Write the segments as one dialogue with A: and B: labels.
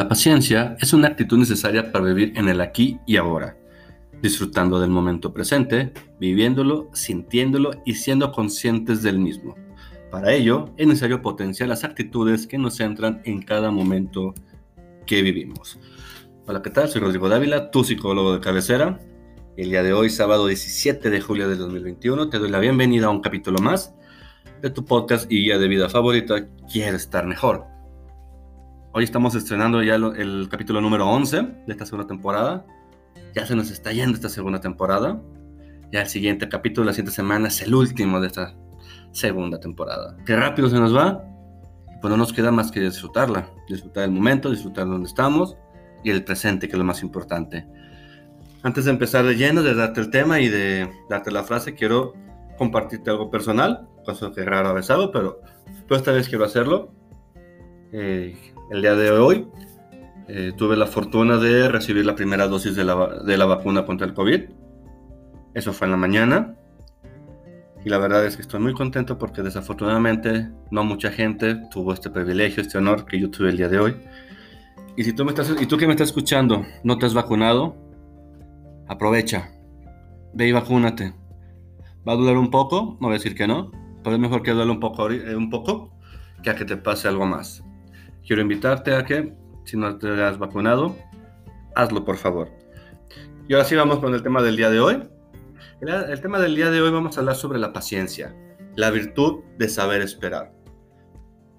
A: La paciencia es una actitud necesaria para vivir en el aquí y ahora, disfrutando del momento presente, viviéndolo, sintiéndolo y siendo conscientes del mismo. Para ello, es necesario potenciar las actitudes que nos centran en cada momento que vivimos. Hola, ¿qué tal? Soy Rodrigo Dávila, tu psicólogo de cabecera. El día de hoy, sábado 17 de julio de 2021, te doy la bienvenida a un capítulo más de tu podcast y guía de vida favorita, Quiero estar mejor. Hoy estamos estrenando ya el capítulo número 11 de esta segunda temporada. Ya se nos está yendo esta segunda temporada. Ya el siguiente capítulo, la siguiente semana, es el último de esta segunda temporada. Qué rápido se nos va. Pues no nos queda más que disfrutarla. Disfrutar el momento, disfrutar donde estamos y el presente, que es lo más importante. Antes de empezar de lleno, de darte el tema y de darte la frase, quiero compartirte algo personal, cosa que rara vez hago, pero, pero esta vez quiero hacerlo. Eh, el día de hoy eh, tuve la fortuna de recibir la primera dosis de la, de la vacuna contra el COVID. Eso fue en la mañana. Y la verdad es que estoy muy contento porque desafortunadamente no mucha gente tuvo este privilegio, este honor que yo tuve el día de hoy. Y si tú, me estás, y tú que me estás escuchando no te has vacunado, aprovecha. Ve y vacúnate. Va a durar un poco, no voy a decir que no, pero es mejor que duele un poco, eh, un poco que a que te pase algo más quiero invitarte a que, si no te has vacunado, hazlo por favor. Y ahora sí vamos con el tema del día de hoy. El, tema del día de hoy vamos a hablar sobre la paciencia, la virtud de saber esperar.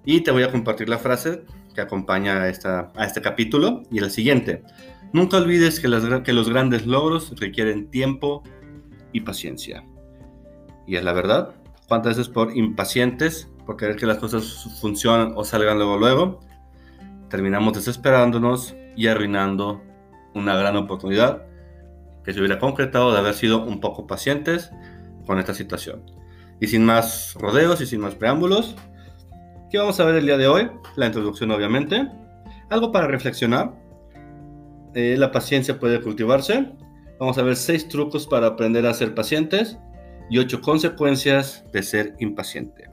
A: Y te voy a compartir la frase que acompaña a, esta, a este capítulo y el siguiente. Nunca olvides que, que los grandes logros requieren tiempo y paciencia. Y es la verdad. ¿Cuántas veces por impacientes, por querer que las cosas funcionen o salgan luego luego, terminamos desesperándonos y arruinando una gran oportunidad que se hubiera concretado de haber sido un poco pacientes con esta situación. Y sin más rodeos y sin más preámbulos, ¿qué vamos a ver el día de hoy? La introducción obviamente, algo para reflexionar, eh, la paciencia puede cultivarse, vamos a ver seis trucos para aprender a ser pacientes y ocho consecuencias de ser impaciente.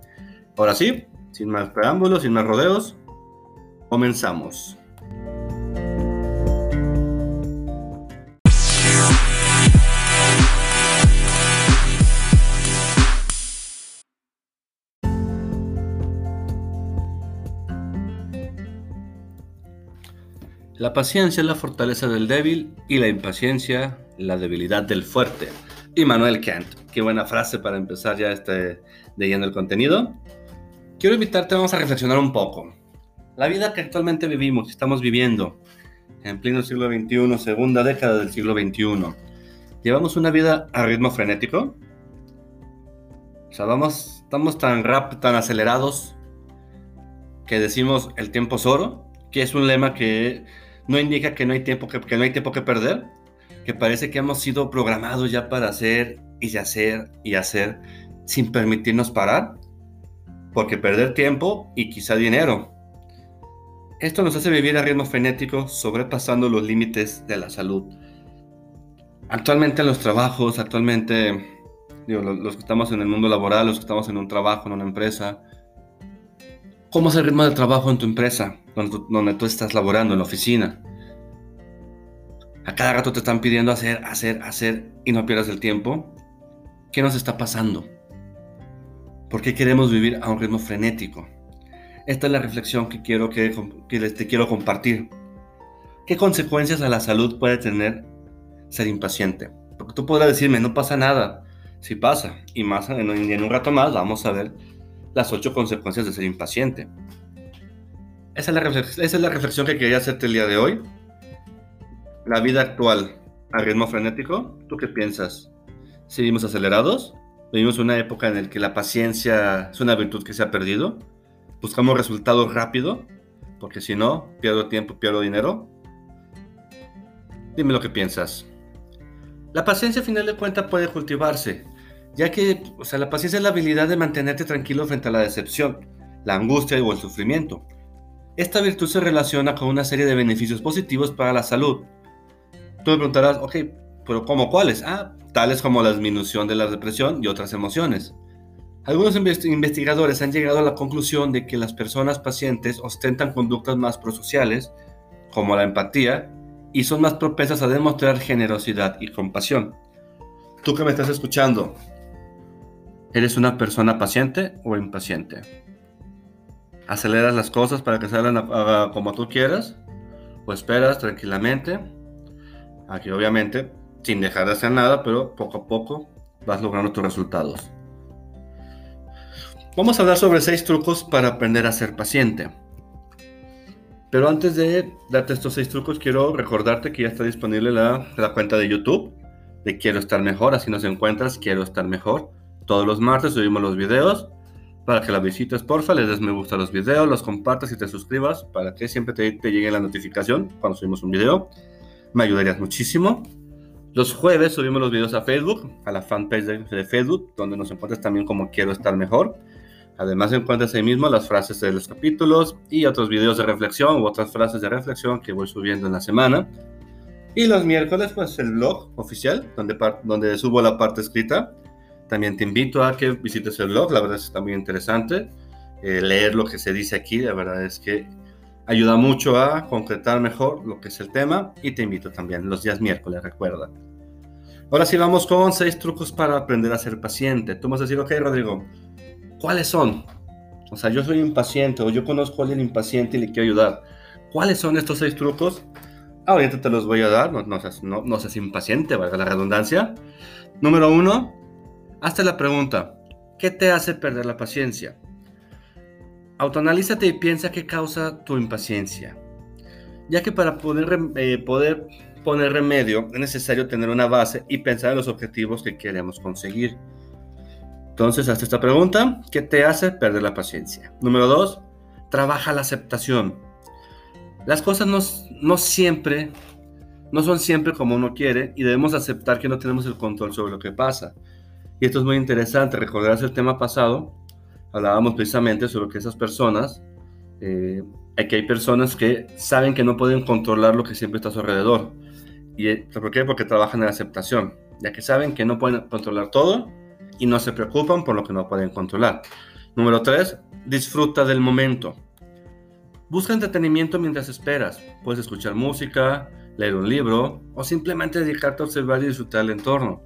A: Ahora sí, sin más preámbulos, sin más rodeos, Comenzamos. La paciencia es la fortaleza del débil y la impaciencia la debilidad del fuerte. Immanuel Kant. Qué buena frase para empezar ya este, leyendo el contenido. Quiero invitarte, vamos a reflexionar un poco. La vida que actualmente vivimos, estamos viviendo en pleno siglo XXI, segunda década del siglo XXI, llevamos una vida a ritmo frenético. O sea, vamos, estamos tan rápidos, tan acelerados que decimos el tiempo es oro, que es un lema que no indica que no hay tiempo que, que no hay tiempo que perder, que parece que hemos sido programados ya para hacer y hacer y hacer sin permitirnos parar, porque perder tiempo y quizá dinero esto nos hace vivir a ritmo frenético, sobrepasando los límites de la salud. Actualmente en los trabajos, actualmente los, que estamos en el mundo laboral, los que estamos en un trabajo, en una empresa, ¿cómo es el ritmo de trabajo en tu empresa, donde tú, estás laborando, en la oficina? A cada rato te están pidiendo hacer, hacer, hacer y no pierdas el tiempo. ¿Qué nos está pasando? ¿Por qué queremos vivir a un ritmo frenético? Esta es la reflexión que quiero que, les te quiero compartir. ¿Qué consecuencias a la salud puede tener ser impaciente? Porque tú podrás decirme, no pasa nada. Sí pasa. Y más en, en un rato más vamos a ver las ocho consecuencias de ser impaciente. Esa es, la esa es la reflexión que quería hacerte el día de hoy. La vida actual a ritmo frenético, ¿tú qué piensas? ¿Seguimos acelerados? ¿Vivimos una época en la que la paciencia es una virtud que se ha perdido? Buscamos resultados rápido, porque si no, pierdo tiempo, pierdo dinero. Dime lo que piensas. La paciencia, a final de cuentas, puede cultivarse, ya que o sea, la paciencia es la habilidad de mantenerte tranquilo frente a la decepción, la angustia o el sufrimiento. Esta virtud se relaciona con una serie de beneficios positivos para la salud. Tú me preguntarás, ok, pero ¿cómo cuáles? Ah, tales como la disminución de la depresión y otras emociones. Algunos investigadores han llegado a la conclusión de que las personas pacientes ostentan conductas más prosociales como la empatía, y son más propensas a demostrar generosidad y compasión. Tú que me estás escuchando, ¿eres una persona paciente o impaciente? ¿Aceleras las cosas para que salgan como tú quieras? ¿O esperas tranquilamente? Aquí obviamente, sin dejar de hacer nada, pero poco a poco vas logrando tus resultados. Vamos a hablar sobre seis trucos para aprender a ser paciente. Pero antes de darte estos seis trucos, quiero recordarte que ya está disponible la, la, cuenta de YouTube de Quiero Estar Mejor. Así nos encuentras, Quiero Estar Mejor. Todos los martes subimos los videos. Para que la visites, porfa, le des me gusta a los videos, los compartas y te suscribas para que siempre te, te llegue la notificación cuando subimos un video. Me ayudarías muchísimo. Los jueves subimos los videos a Facebook, a la fanpage de, de Facebook, donde nos encuentras también como Quiero Estar Mejor. Además encuentras ahí mismo las frases de los capítulos y otros videos de reflexión u otras frases de reflexión que voy subiendo en la semana. Y los miércoles pues el blog oficial donde, donde subo la parte escrita. También te invito a que visites el blog, la verdad es está muy interesante. Eh, leer lo que se dice aquí, la verdad es que ayuda mucho a concretar mejor lo que es el tema y te invito también los días miércoles, recuerda. Ahora sí vamos con seis trucos para aprender a ser paciente. Tú vas a decir, ok Rodrigo, ¿Cuáles son? O sea, yo soy impaciente o yo conozco a alguien impaciente y le quiero ayudar. ¿Cuáles son estos seis trucos? Ahorita te los voy a dar, no, no, seas, no, no seas impaciente, valga la redundancia. Número uno, hazte la pregunta, ¿qué te hace perder la paciencia? Autoanalízate y piensa qué causa tu impaciencia. Ya que para poder, eh, poder poner remedio es necesario tener una base y pensar en los objetivos que queremos conseguir. Entonces, hasta esta pregunta, ¿qué te hace perder la paciencia? Número dos, trabaja la aceptación. Las cosas no, no siempre, no son siempre como uno quiere y debemos aceptar que no tenemos el control sobre lo que pasa. Y esto es muy interesante, recordarás el tema pasado, hablábamos precisamente sobre que esas personas, eh, que hay personas que saben que no pueden controlar lo que siempre está a su alrededor. ¿Y por qué? Porque trabajan en la aceptación, ya que saben que no pueden controlar todo y no se preocupan por lo que no pueden controlar. Número 3. Disfruta del momento. Busca entretenimiento mientras esperas. Puedes escuchar música, leer un libro o simplemente dedicarte a observar y disfrutar el entorno.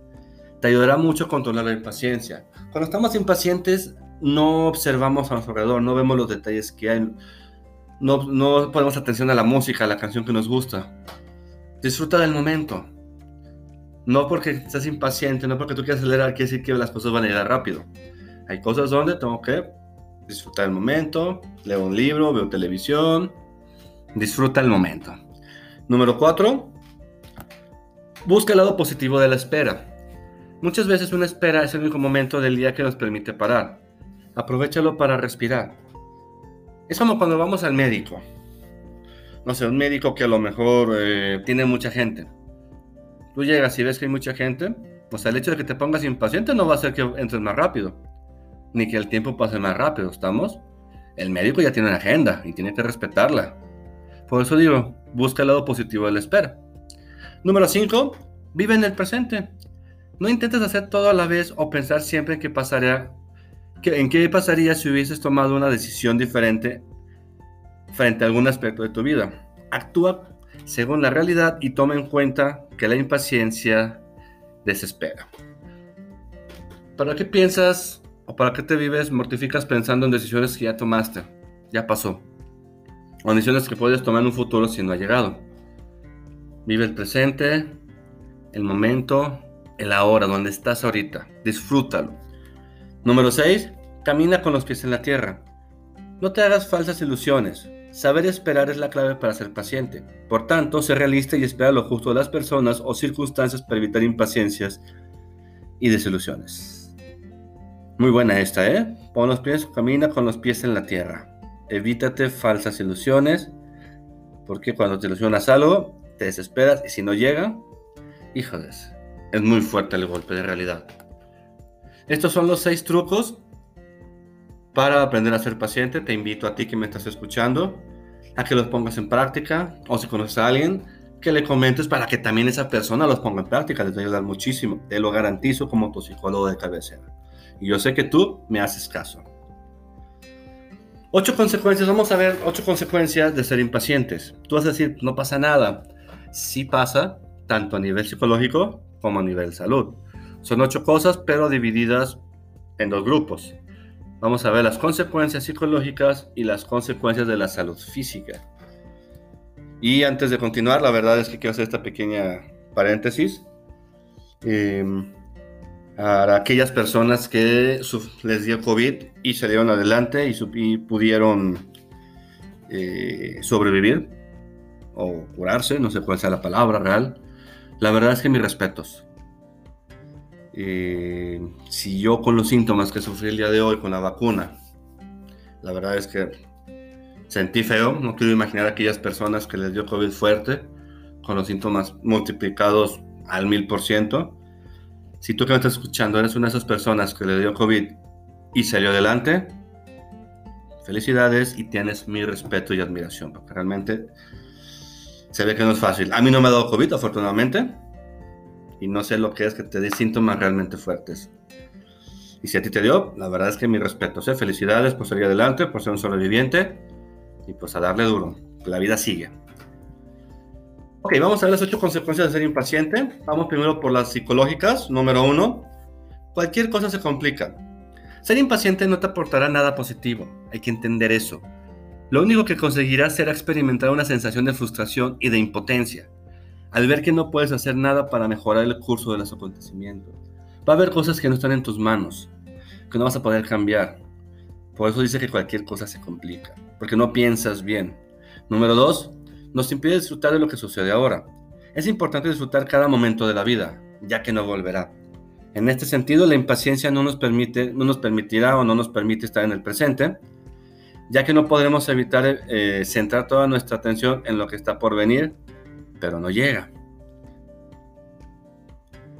A: Te ayudará mucho a controlar la impaciencia. Cuando estamos impacientes no observamos a nuestro alrededor, no vemos los detalles que hay, no, no ponemos atención a la música, a la canción que nos gusta. Disfruta del momento. No porque estás impaciente, no porque tú quieras acelerar, quiere decir que las cosas van a llegar rápido. Hay cosas donde tengo que disfrutar el momento, leo un libro, veo televisión, disfruta el momento. Número cuatro, busca el lado positivo de la espera. Muchas veces una espera es el único momento del día que nos permite parar. Aprovechalo para respirar. Es como cuando vamos al médico. No sé, un médico que a lo mejor eh, tiene mucha gente Tú llegas y ves que hay mucha gente, pues el hecho de que te pongas impaciente no va a hacer que entres más rápido, ni que el tiempo pase más rápido, ¿estamos? El médico ya tiene una agenda y tiene que respetarla. Por eso digo, busca el lado positivo de la espera. Número 5. Vive en el presente. No intentes hacer todo a la vez o pensar siempre en qué pasaría, en qué pasaría si hubieses tomado una decisión diferente frente a algún aspecto de tu vida. Actúa según la realidad y toma en cuenta que la impaciencia desespera. ¿Para qué piensas o para qué te vives, mortificas pensando en decisiones que ya tomaste, ya pasó? O decisiones que puedes tomar en un futuro si no ha llegado. Vive el presente, el momento, el ahora, donde estás ahorita. Disfrútalo. Número 6. Camina con los pies en la tierra. No te hagas falsas ilusiones. Saber esperar es la clave para ser paciente. Por tanto, ser realista y esperar lo justo de las personas o circunstancias para evitar impaciencias y desilusiones. Muy buena esta, ¿eh? Pon los pies, camina con los pies en la tierra. Evítate falsas ilusiones, porque cuando te ilusionas algo, te desesperas y si no llega, híjoles, es muy fuerte el golpe de realidad. Estos son los seis trucos para aprender a ser paciente, te invito a ti que me estás escuchando a que los pongas en práctica o si conoces a alguien, que le comentes para que también esa persona los ponga en práctica. Les va a ayudar muchísimo. Te lo garantizo como tu psicólogo de cabecera. Y yo sé que tú me haces caso. Ocho consecuencias, vamos a ver ocho consecuencias de ser impacientes. Tú vas a decir, no pasa nada. Sí pasa, tanto a nivel psicológico como a nivel salud. Son ocho cosas, pero divididas en dos grupos. Vamos a ver las consecuencias psicológicas y las consecuencias de la salud física. Y antes de continuar, la verdad es que quiero hacer esta pequeña paréntesis. A aquellas personas que les dio COVID y salieron adelante y, pudieron eh, sobrevivir o curarse, no sé cuál sea la palabra real. La verdad es que mis respetos. Eh, si yo con los síntomas que sufrí el día de hoy con la vacuna, la verdad es que sentí feo, no quiero imaginar a aquellas personas que les dio COVID fuerte, con los síntomas multiplicados al mil por ciento. Si tú que me estás escuchando eres una de esas personas que le dio COVID y salió adelante, felicidades y tienes mi respeto y admiración, porque realmente se ve que no es fácil. A mí no me ha dado COVID, afortunadamente, y no sé lo que es que te dé síntomas realmente fuertes. Y si a ti te dio, la verdad es que mi respeto, ¿eh? felicidades por salir adelante, por ser un sobreviviente y pues a darle duro, la vida sigue. Ok, vamos a ver las ocho consecuencias de ser impaciente. Vamos primero por las psicológicas. Número uno, cualquier cosa se complica. Ser impaciente no te aportará nada positivo, hay que entender eso. Lo único que conseguirás será experimentar una sensación de frustración y de impotencia, al ver que no puedes hacer nada para mejorar el curso de los acontecimientos. Va a haber cosas que no están en tus manos, que no vas a poder cambiar. Por eso dice que cualquier cosa se complica, porque no piensas bien. Número dos, nos impide disfrutar de lo que sucede ahora. Es importante disfrutar cada momento de la vida, ya que no volverá. En este sentido, la impaciencia no nos, permite, no nos permitirá o no nos permite estar en el presente, ya que no podremos evitar eh, centrar toda nuestra atención en lo que está por venir, pero no llega.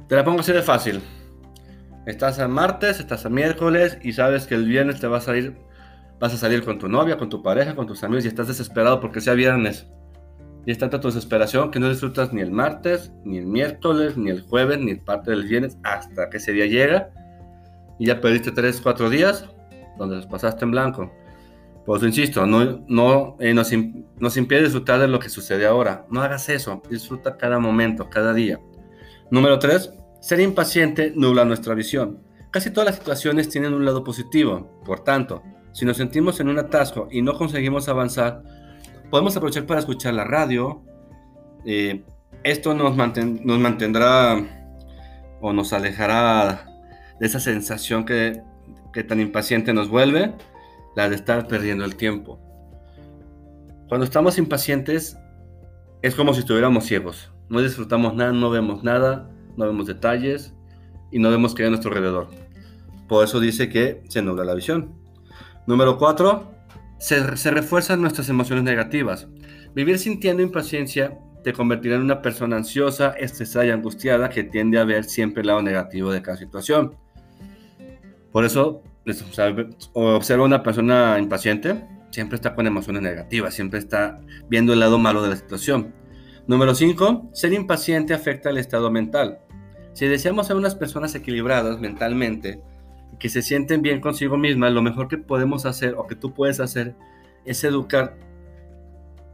A: Te la pongo así de fácil. Estás a martes, estás a miércoles y sabes que el viernes te vas a ir, vas a salir con tu novia, con tu pareja, con tus amigos y estás desesperado porque sea viernes. Y es tanta tu desesperación que no disfrutas ni el martes, ni el miércoles, ni el jueves, ni parte del viernes hasta que ese día llega. Y ya perdiste 3, 4 días donde los pasaste en blanco. Pues insisto, no, no eh, nos, nos impide disfrutar de lo que sucede ahora. No hagas eso. Disfruta cada momento, cada día. Número 3. Ser impaciente nubla nuestra visión. Casi todas las situaciones tienen un lado positivo. Por tanto, si nos sentimos en un atasco y no conseguimos avanzar, podemos aprovechar para escuchar la radio. Eh, esto nos, mantendrá o nos alejará de esa sensación que tan impaciente nos vuelve, la de estar perdiendo el tiempo. Cuando estamos impacientes es como si estuviéramos ciegos. No disfrutamos nada, no vemos nada, no vemos detalles y no vemos qué hay a nuestro alrededor. Por eso dice que se nubla la visión. Número 4 se, refuerzan nuestras emociones negativas. Vivir sintiendo impaciencia te convertirá en una persona ansiosa, estresada y angustiada que tiende a ver siempre el lado negativo de cada situación. Por eso, observa una persona impaciente, siempre está con emociones negativas, siempre está viendo el lado malo de la situación. Número 5. Ser impaciente afecta el estado mental. Si deseamos ser unas personas equilibradas mentalmente, que se sienten bien consigo mismas, lo mejor que podemos hacer o que tú puedes hacer es educar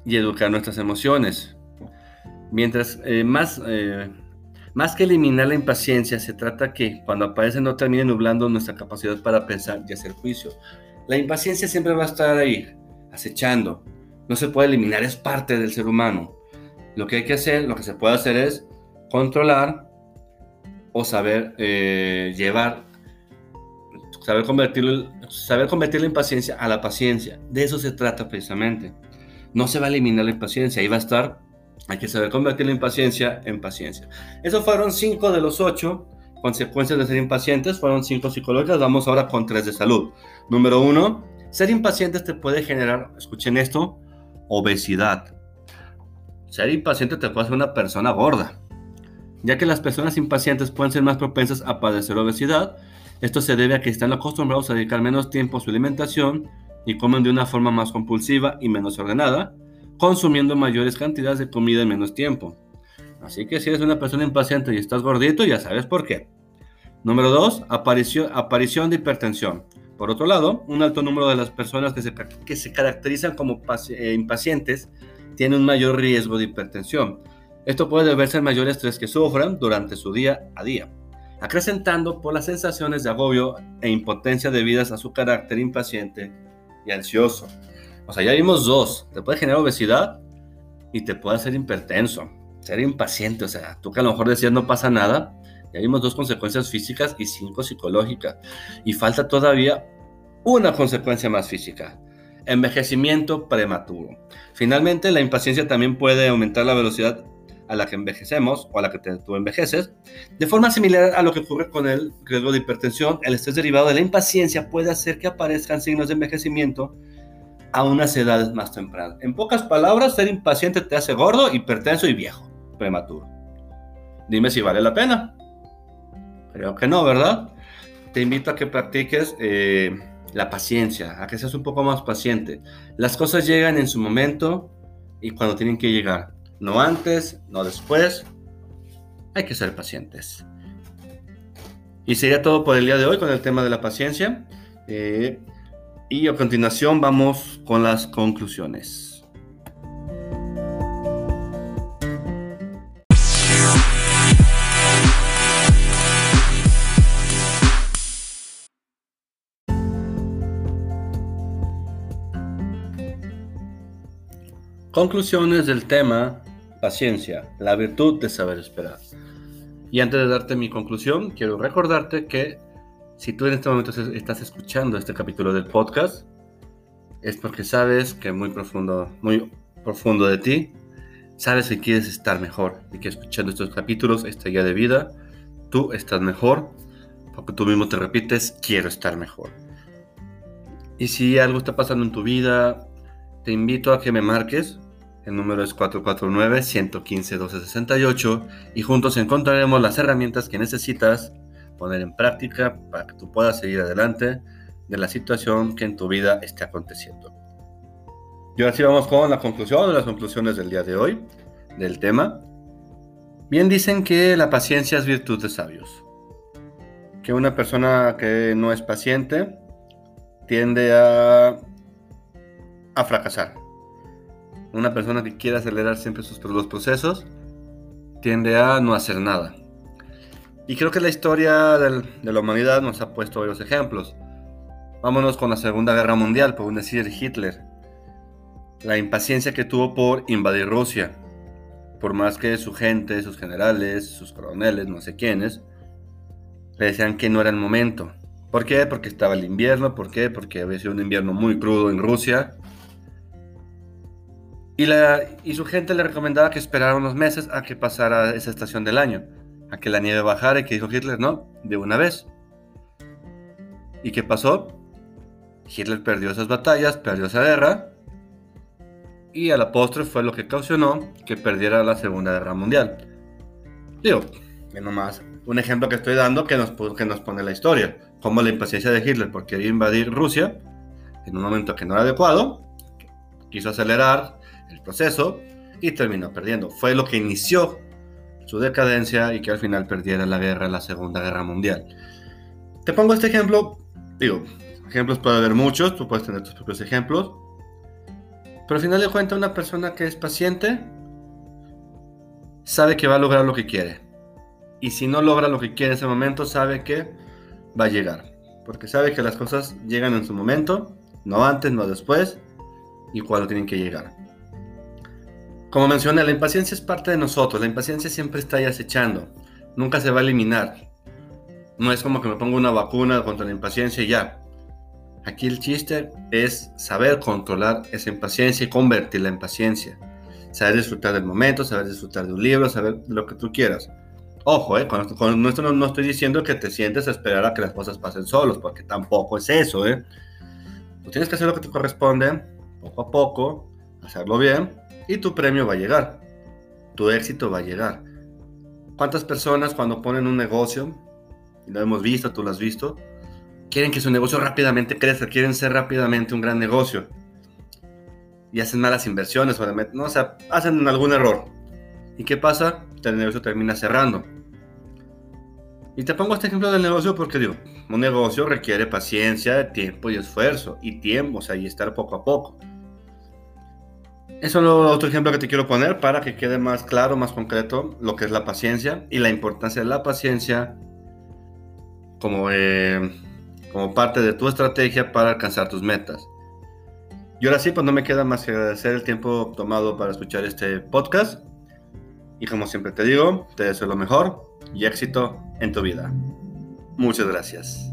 A: y educar nuestras emociones. Mientras eh, más, eh, más que eliminar la impaciencia, se trata que cuando aparece no termine nublando nuestra capacidad para pensar y hacer juicio. La impaciencia siempre va a estar ahí, acechando. No se puede eliminar, es parte del ser humano. Lo que hay que hacer, lo que se puede hacer es controlar o saber eh, llevar Saber, convertirlo, saber convertir la impaciencia a la paciencia. De eso se trata precisamente. No se va a eliminar la impaciencia, ahí va a estar. Hay que saber convertir la impaciencia en paciencia. Esos fueron cinco de los ocho consecuencias de ser impacientes. Fueron cinco psicológicas. Vamos ahora con tres de salud. Número uno, ser impaciente te puede generar, escuchen esto, obesidad. Ser impaciente te puede hacer una persona gorda, ya que las personas impacientes pueden ser más propensas a padecer obesidad esto se debe a que están acostumbrados a dedicar menos tiempo a su alimentación y comen de una forma más compulsiva y menos ordenada, consumiendo mayores cantidades de comida en menos tiempo. Así que si eres una persona impaciente y estás gordito, ya sabes por qué. Número 2. Aparición, aparición de hipertensión. Por otro lado, un alto número de las personas que se, que se caracterizan como eh, impacientes tienen un mayor riesgo de hipertensión. Esto puede deberse al mayor estrés que sufran durante su día a día, acrecentando por las sensaciones de agobio e impotencia debidas a su carácter impaciente y ansioso. O sea, ya vimos dos. Te puede generar obesidad y te puede hacer hipertenso, ser impaciente. O sea, tú que a lo mejor decías no pasa nada, ya vimos dos consecuencias físicas y cinco psicológicas. Y falta todavía una consecuencia más física. Envejecimiento prematuro. Finalmente, la impaciencia también puede aumentar la velocidad a la que envejecemos o a la que tú envejeces. De forma similar a lo que ocurre con el riesgo de hipertensión, el estrés derivado de la impaciencia puede hacer que aparezcan signos de envejecimiento a unas edades más tempranas. En pocas palabras, ser impaciente te hace gordo, hipertenso y viejo, prematuro. Dime si vale la pena. Creo que no, ¿verdad? Te invito a que practiques eh, la paciencia, a que seas un poco más paciente. Las cosas llegan en su momento y cuando tienen que llegar. No antes, no después. Hay que ser pacientes. Y sería todo por el día de hoy con el tema de la paciencia. Eh, y a continuación vamos con las conclusiones. Conclusiones del tema paciencia, la virtud de saber esperar. Y antes de darte mi conclusión, quiero recordarte que si tú en este momento estás escuchando este capítulo del podcast, es porque sabes que muy profundo, muy profundo de ti, sabes que quieres estar mejor y que escuchando estos capítulos, esta guía de vida, tú estás mejor, porque tú mismo te repites, quiero estar mejor. Y si algo está pasando en tu vida, te invito a que me marques. El número es 449-115-1268 y juntos encontraremos las herramientas que necesitas poner en práctica para que tú puedas seguir adelante de la situación que en tu vida esté aconteciendo. Y ahora sí vamos con la conclusión de las conclusiones del día de hoy, del tema. Bien dicen que la paciencia es virtud de sabios. Que una persona que no es paciente tiende a a fracasar. Una persona que quiere acelerar siempre sus, los procesos tiende a no hacer nada. Y creo que la historia de la humanidad nos ha puesto varios ejemplos. Vámonos con la Segunda Guerra Mundial, por decir Hitler. La impaciencia que tuvo por invadir Rusia. Por más que su gente, sus generales, sus coroneles, no sé quiénes, le decían que no era el momento. ¿Por qué? Porque estaba el invierno. ¿Por qué? Porque había sido un invierno muy crudo en Rusia. Y, su gente le recomendaba que esperara unos meses a que pasara esa estación del año, a que la nieve bajara y que dijo Hitler, no, de una vez. ¿Y qué pasó? Hitler perdió esas batallas, perdió esa guerra, y a la postre fue lo que causó que perdiera la Segunda Guerra Mundial. Digo, que nomás un ejemplo que estoy dando que nos, que nos pone la historia, como la impaciencia de Hitler por querer invadir Rusia en un momento que no era adecuado, quiso acelerar el proceso y terminó perdiendo. Fue lo que inició su decadencia y que al final perdiera la guerra, la Segunda Guerra Mundial. Te pongo este ejemplo, digo, ejemplos puede haber muchos, tú puedes tener tus propios ejemplos, pero al final de cuentas una persona que es paciente sabe que va a lograr lo que quiere. Y si no logra lo que quiere en ese momento, sabe que va a llegar. Porque sabe que las cosas llegan en su momento, no antes, no después, y cuando tienen que llegar. Como mencioné, la impaciencia es parte de nosotros. La impaciencia siempre está ahí acechando. Nunca se va a eliminar. No es como que me pongo una vacuna contra la impaciencia y ya. Aquí el chiste es saber controlar esa impaciencia y convertirla en paciencia. Saber disfrutar del momento, saber disfrutar de un libro, saber lo que tú quieras. Ojo, eh, con, esto no, no, estoy diciendo que te sientes a esperar a que las cosas pasen solos, porque tampoco es eso. ¿eh? Tú tienes que hacer lo que te corresponde, poco a poco, hacerlo bien y tu premio va a llegar. Tu éxito va a llegar. ¿Cuántas personas cuando ponen un negocio, y lo hemos visto, tú lo has visto, quieren que su negocio rápidamente crezca, quieren ser rápidamente un gran negocio? Y hacen malas inversiones, no, o sea, hacen algún error. ¿Y qué pasa? El negocio termina cerrando. Y te pongo este ejemplo del negocio porque digo, un negocio requiere paciencia, tiempo y esfuerzo. Y tiempo, o sea, y estar poco a poco. Eso es otro ejemplo que te quiero poner para que quede más claro, más concreto lo que es la paciencia y la importancia de la paciencia como, eh, como parte de tu estrategia para alcanzar tus metas. Y ahora sí, pues no me queda más que agradecer el tiempo tomado para escuchar este podcast. Y como siempre te digo, te deseo lo mejor y éxito en tu vida. Muchas gracias.